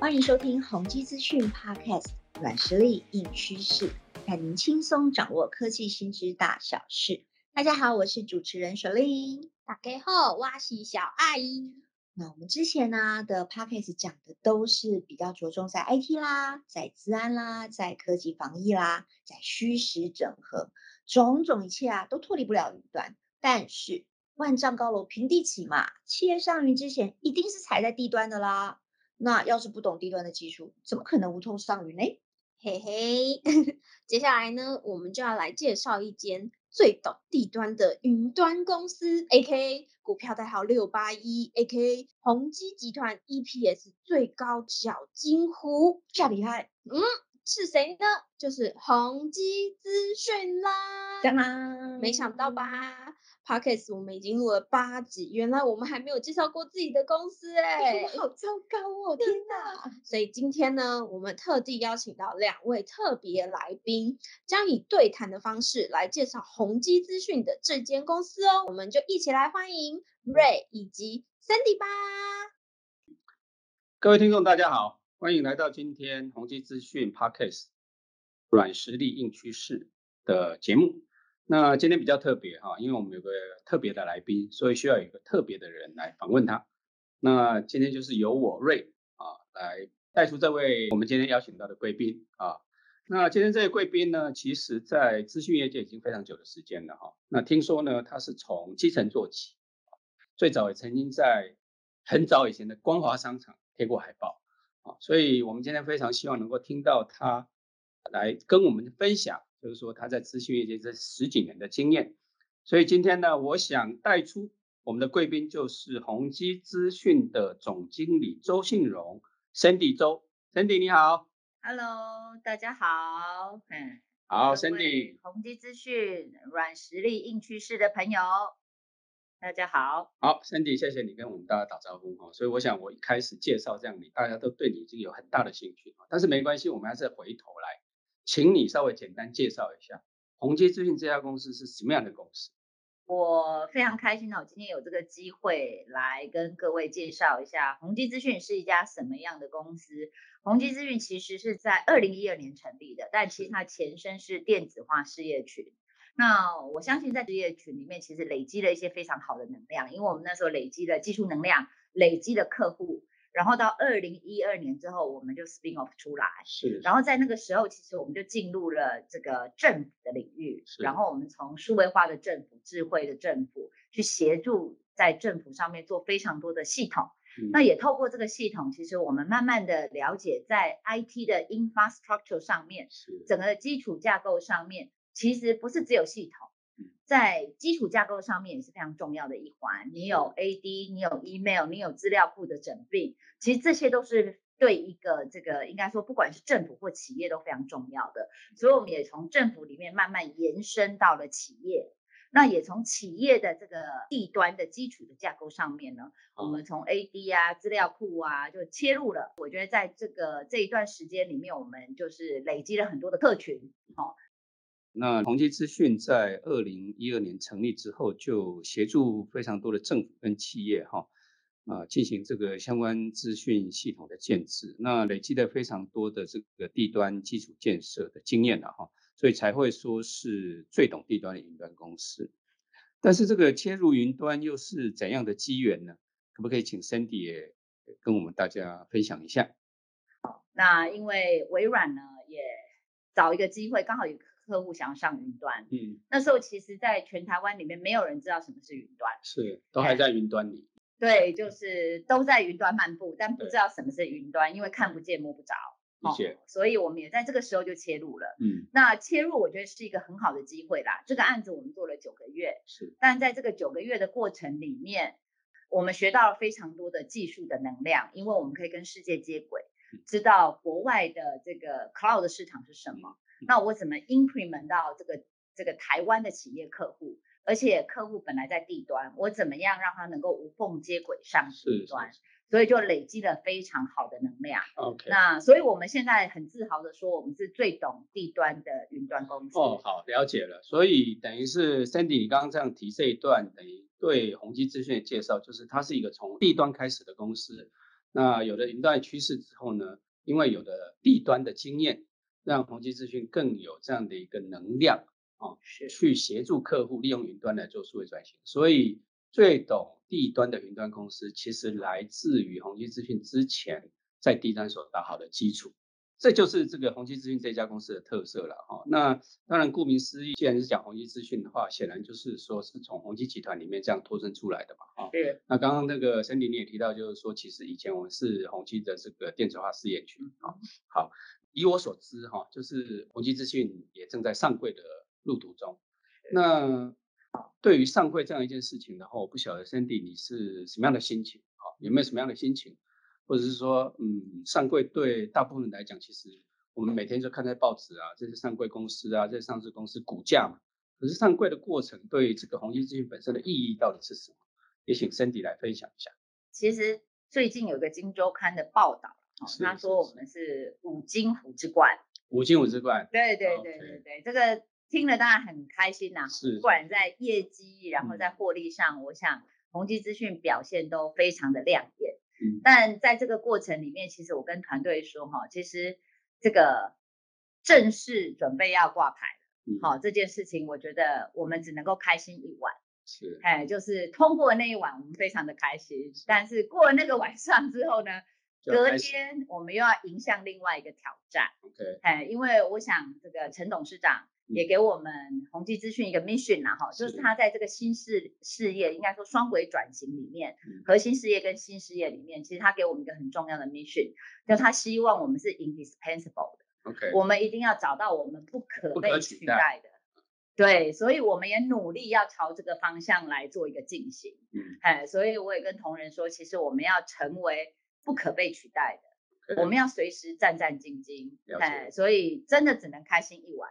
欢迎收听宏基资讯 Podcast，软实力硬趋势，带您轻松掌握科技新知大小事。大家好，我是主持人雪莉。大家好，我是小阿姨。那我们之前呢的 Podcast 讲的都是比较着重在 IT 啦，在治安啦，在科技防疫啦，在虚实整合，种种一切啊都脱离不了云端。但是万丈高楼平地起嘛，企业上云之前一定是踩在地端的啦。那要是不懂低端的技术，怎么可能无痛上云呢？嘿嘿，接下来呢，我们就要来介绍一间最懂地端的云端公司，A.K.A. 股票代号六八一，A.K.A. 宏基集团 E.P.S 最高小金湖，这厉害。嗯，是谁呢？就是宏基资讯啦。没想到吧？Podcast 我们已经录了八集，原来我们还没有介绍过自己的公司 哎，好糟糕哦！天哪！所以今天呢，我们特地邀请到两位特别来宾，将以对谈的方式来介绍宏基资讯的这间公司哦。我们就一起来欢迎 Ray 以及 Sandy 吧。各位听众，大家好，欢迎来到今天宏基资讯 Podcast 软实力硬趋势的节目。那今天比较特别哈，因为我们有个特别的来宾，所以需要有一个特别的人来访问他。那今天就是由我瑞啊来带出这位我们今天邀请到的贵宾啊。那今天这位贵宾呢，其实在资讯业界已经非常久的时间了哈。那听说呢，他是从基层做起，最早也曾经在很早以前的光华商场贴过海报啊。所以我们今天非常希望能够听到他来跟我们分享。就是说他在资讯业界这十几年的经验，所以今天呢，我想带出我们的贵宾就是宏基资讯的总经理周信荣，Cindy 周，Cindy 你好，Hello，大家好，嗯，好，Cindy，宏基资讯软实力硬趋势的朋友，大家好，好，Sandy，谢谢你跟我们大家打招呼哈，所以我想我一开始介绍这样你，大家都对你已经有很大的兴趣但是没关系，我们还是回头来。请你稍微简单介绍一下宏基资讯这家公司是什么样的公司？我非常开心我，今天有这个机会来跟各位介绍一下宏基资讯是一家什么样的公司。宏基资讯其实是在二零一二年成立的，但其实它前身是电子化事业群。那我相信在职业群里面，其实累积了一些非常好的能量，因为我们那时候累积了技术能量，累积了客户。然后到二零一二年之后，我们就 spin off 出来，是。然后在那个时候，其实我们就进入了这个政府的领域，然后我们从数位化的政府、智慧的政府去协助在政府上面做非常多的系统。那也透过这个系统，其实我们慢慢的了解，在 IT 的 infrastructure 上面，整个基础架构上面，其实不是只有系统。在基础架构上面也是非常重要的一环。你有 AD，你有 email，你有资料库的整并，其实这些都是对一个这个应该说，不管是政府或企业都非常重要的。所以我们也从政府里面慢慢延伸到了企业，那也从企业的这个地端的基础的架构上面呢，我们从 AD 啊、资料库啊就切入了。我觉得在这个这一段时间里面，我们就是累积了很多的客群，哦。那宏基资讯在二零一二年成立之后，就协助非常多的政府跟企业哈啊进行这个相关资讯系统的建制，那累积了非常多的这个地端基础建设的经验了哈，所以才会说是最懂地端的云端公司。但是这个切入云端又是怎样的机缘呢？可不可以请 Cindy 也跟我们大家分享一下？好，那因为微软呢也找一个机会，刚好有。客户想要上云端，嗯，那时候其实，在全台湾里面，没有人知道什么是云端，是都还在云端里。对，就是都在云端漫步，但不知道什么是云端，因为看不见摸不着。理解。所以我们也在这个时候就切入了，嗯，那切入我觉得是一个很好的机会啦。这个案子我们做了九个月，是，但在这个九个月的过程里面，我们学到了非常多的技术的能量，因为我们可以跟世界接轨，知道国外的这个 cloud 市场是什么。那我怎么 implement 到这个这个台湾的企业客户？而且客户本来在地端，我怎么样让他能够无缝接轨上地端？所以就累积了非常好的能量。OK，那所以我们现在很自豪的说，我们是最懂地端的云端公司。哦，好，了解了。所以等于是 Sandy，你刚刚这样提这一段，等于对宏基资讯的介绍，就是它是一个从地端开始的公司。那有了云端趋势之后呢，因为有了地端的经验，让宏基资讯更有这样的一个能量啊，去协助客户利用云端来做数位转型。所以最懂地端的云端公司，其实来自于宏基资讯之前在地端所打好的基础。这就是这个宏基资讯这家公司的特色了哈。那当然，顾名思义，既然是讲宏基资讯的话，显然就是说是从宏基集团里面这样脱身出来的嘛。啊，对。那刚刚那个森迪你也提到，就是说其实以前我们是宏基的这个电子化试验群啊。好，以我所知哈，就是宏基资讯也正在上柜的路途中。那对于上柜这样一件事情的话，我不晓得 Sandy 你是什么样的心情啊？有没有什么样的心情？或者是说，嗯，上柜对大部分人来讲，其实我们每天就看在报纸啊，这些上柜公司啊，这些上市公司股价嘛。可是上柜的过程对这个宏基资讯本身的意义到底是什么？也请 Cindy 来分享一下。其实最近有个《金周刊》的报道，他说我们是五金虎之冠。五金虎之冠。对对对对对，这个听了当然很开心呐。是。不管在业绩，然后在获利上，我想宏基资讯表现都非常的亮眼。嗯但在这个过程里面，其实我跟团队说哈，其实这个正式准备要挂牌了，好这件事情，我觉得我们只能够开心一晚，是，哎，就是通过那一晚，我们非常的开心。但是过了那个晚上之后呢，隔天我们又要迎向另外一个挑战，OK，哎，因为我想这个陈董事长。也。给我们宏基资讯一个 mission 啊，哈，就是。他在这个新事事业，应该说双轨转型里面，核心事业跟新事业里面，其实他给我们一个很重要的 mission，就他希望我们是 indispensable 的，OK，我们一定要找到我们不可被取代的，对，所以我们也努力要朝这个方向来做一个进行，嗯，哎，所以我也跟同仁说，其实我们要成为不可被取代的，我们要随时战战兢兢，哎，所以真的只能开心一晚。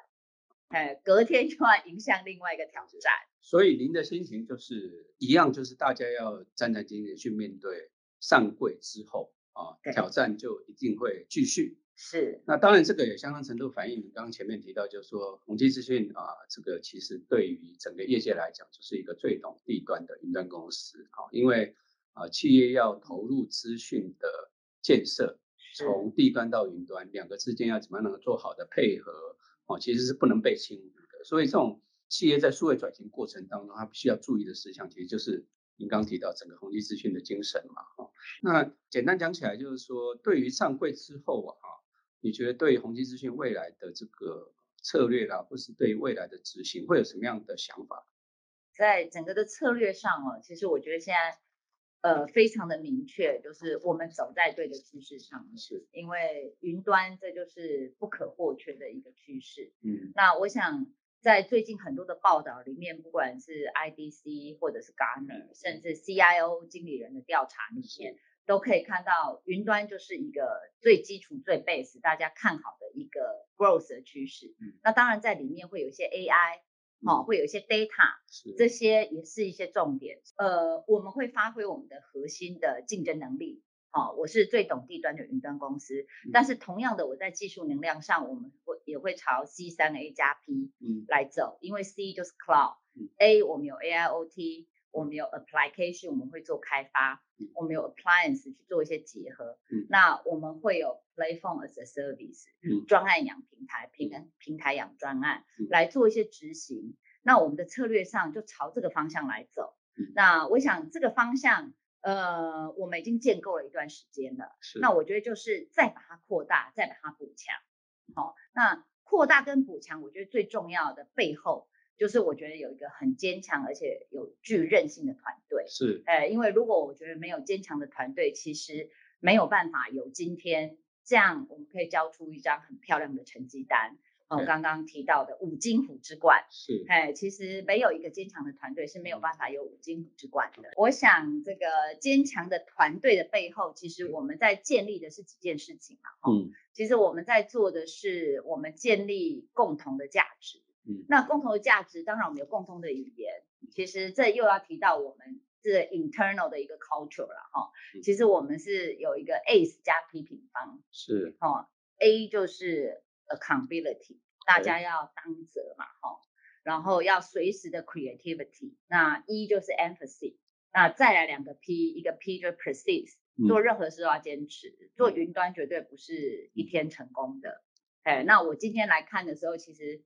哎，隔天就要迎向另外一个挑战，所以您的心情就是一样，就是大家要战战兢兢去面对上柜之后啊，挑战就一定会继续。是，那当然这个也相当程度反映你刚刚前面提到，就是说宏基资讯啊，这个其实对于整个业界来讲，就是一个最懂地段的云端公司啊，因为啊，企业要投入资讯的建设，从地端到云端，两个之间要怎么样能够做好的配合。哦，其实是不能被轻忽的，所以这种企业在数位转型过程当中，它必须要注意的事项，其实就是您刚提到整个宏基资讯的精神嘛。哦，那简单讲起来，就是说对于上柜之后啊，你觉得对宏基资讯未来的这个策略啦，或是对未来的执行，会有什么样的想法？在整个的策略上哦，其实我觉得现在。呃，非常的明确，就是我们走在对的趋势上，是因为云端这就是不可或缺的一个趋势。嗯，那我想在最近很多的报道里面，不管是 IDC 或者是 Gartner，甚至 CIO 经理人的调查里面，都可以看到云端就是一个最基础、最 base 大家看好的一个 growth 的趋势。嗯，那当然在里面会有一些 AI。好，会有一些 data，这些也是一些重点。呃，我们会发挥我们的核心的竞争能力。好，我是最懂地端的云端公司，但是同样的，我在技术能量上，我们会也会朝 C 三 A 加 P 来走，因为 C 就是 cloud，A 我们有 AIoT。我们有 application，我们会做开发；我们有 appliance 去做一些结合。那我们会有 platform as a service，专案养平台，平平台养专案，来做一些执行。那我们的策略上就朝这个方向来走。那我想这个方向，呃，我们已经建构了一段时间了。那我觉得就是再把它扩大，再把它补强。好，那扩大跟补强，我觉得最重要的背后。就是我觉得有一个很坚强而且有具韧性的团队，是，呃，因为如果我觉得没有坚强的团队，其实没有办法有今天这样，我们可以交出一张很漂亮的成绩单。哦，刚刚提到的五金虎之冠，是，哎，其实没有一个坚强的团队是没有办法有五金虎之冠的。我想这个坚强的团队的背后，其实我们在建立的是几件事情嘛，嗯，其实我们在做的是我们建立共同的价值。那共同的价值，当然我们有共同的语言。其实这又要提到我们这 internal 的一个 culture 了哈。其实我们是有一个 A 加 P 平方，是哈。A 就是 accountability，大家要当责嘛哈。然后要随时的 creativity，那 E 就是 empathy，那再来两个 P，一个 P 就 persist，做任何事都要坚持，做云端绝对不是一天成功的。哎，那我今天来看的时候，其实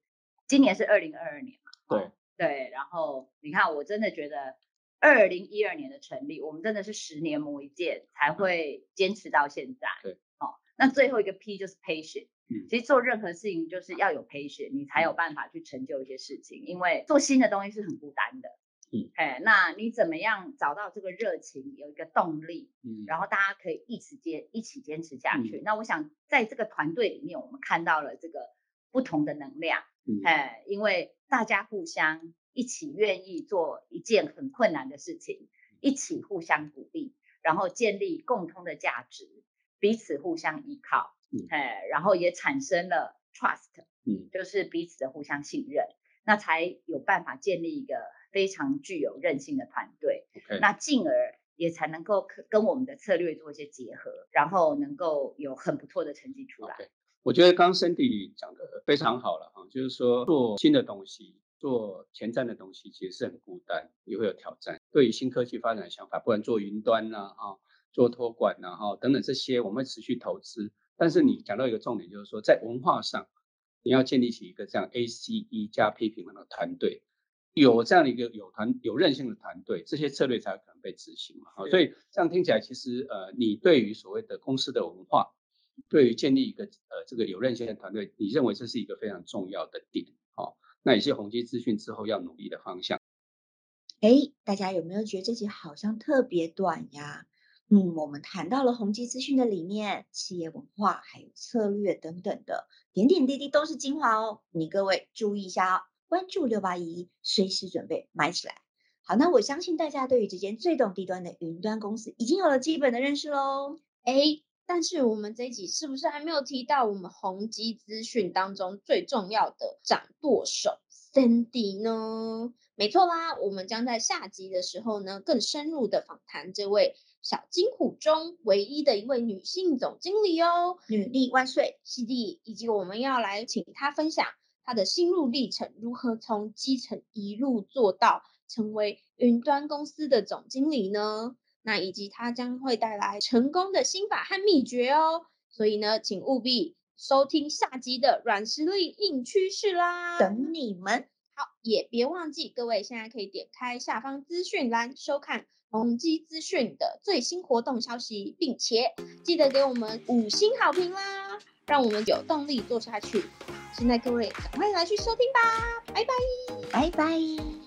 今年是二零二二年嘛，对对，然后你看，我真的觉得二零一二年的成立，我们真的是十年磨一剑才会坚持到现在。对，哦，那最后一个 P 就是 patient。其实做任何事情就是要有 patience，你才有办法去成就一些事情。因为做新的东西是很孤单的。嗯，哎，那你怎么样找到这个热情，有一个动力？嗯，然后大家可以一起坚一起坚持下去。那我想在这个团队里面，我们看到了这个不同的能量。嗯，哎，因为大家互相一起愿意做一件很困难的事情，一起互相鼓励，然后建立共通的价值，彼此互相依靠。哎，然后也产生了 trust，嗯，就是彼此的互相信任，那才有办法建立一个非常具有韧性的团队。那进而也才能够跟我们的策略做一些结合，然后能够有很不错的成绩出来。我觉得刚刚 Cindy 讲的非常好了哈，就是说做新的东西，做前瞻的东西，其实是很孤单，也会有挑战。对于新科技发展的想法，不管做云端呐，哈，做托管呐，哈，等等这些，我们会持续投资。但是你讲到一个重点，就是说在文化上，你要建立起一个这样 ACE 加 P 平衡的团队，有这样的一个有团有韧性的团队，这些策略才有可能被执行嘛。好，所以这样听起来，其实呃，你对于所谓的公司的文化，对于建立一个呃这个有韧性的团队，你认为这是一个非常重要的点。好，那也是宏基资讯之后要努力的方向。哎，大家有没有觉得这集好像特别短呀？嗯，我们谈到了宏基资讯的理念、企业文化，还有策略等等的点点滴滴都是精华哦。你各位注意一下哦，关注六八一，随时准备买起来。好，那我相信大家对于这间最懂低端的云端公司已经有了基本的认识喽。哎，但是我们这一集是不是还没有提到我们宏基资讯当中最重要的掌舵手 Cindy 呢？没错啦，我们将在下集的时候呢，更深入的访谈这位。小金虎中唯一的一位女性总经理哦，女力万岁，C D，以及我们要来请她分享她的心路历程，如何从基层一路做到成为云端公司的总经理呢？那以及它将会带来成功的心法和秘诀哦。所以呢，请务必收听下集的软实力硬趋势啦，等你们。好，也别忘记各位现在可以点开下方资讯栏收看。宏基资讯的最新活动消息，并且记得给我们五星好评啦，让我们有动力做下去。现在各位赶快来去收听吧，拜拜，拜拜。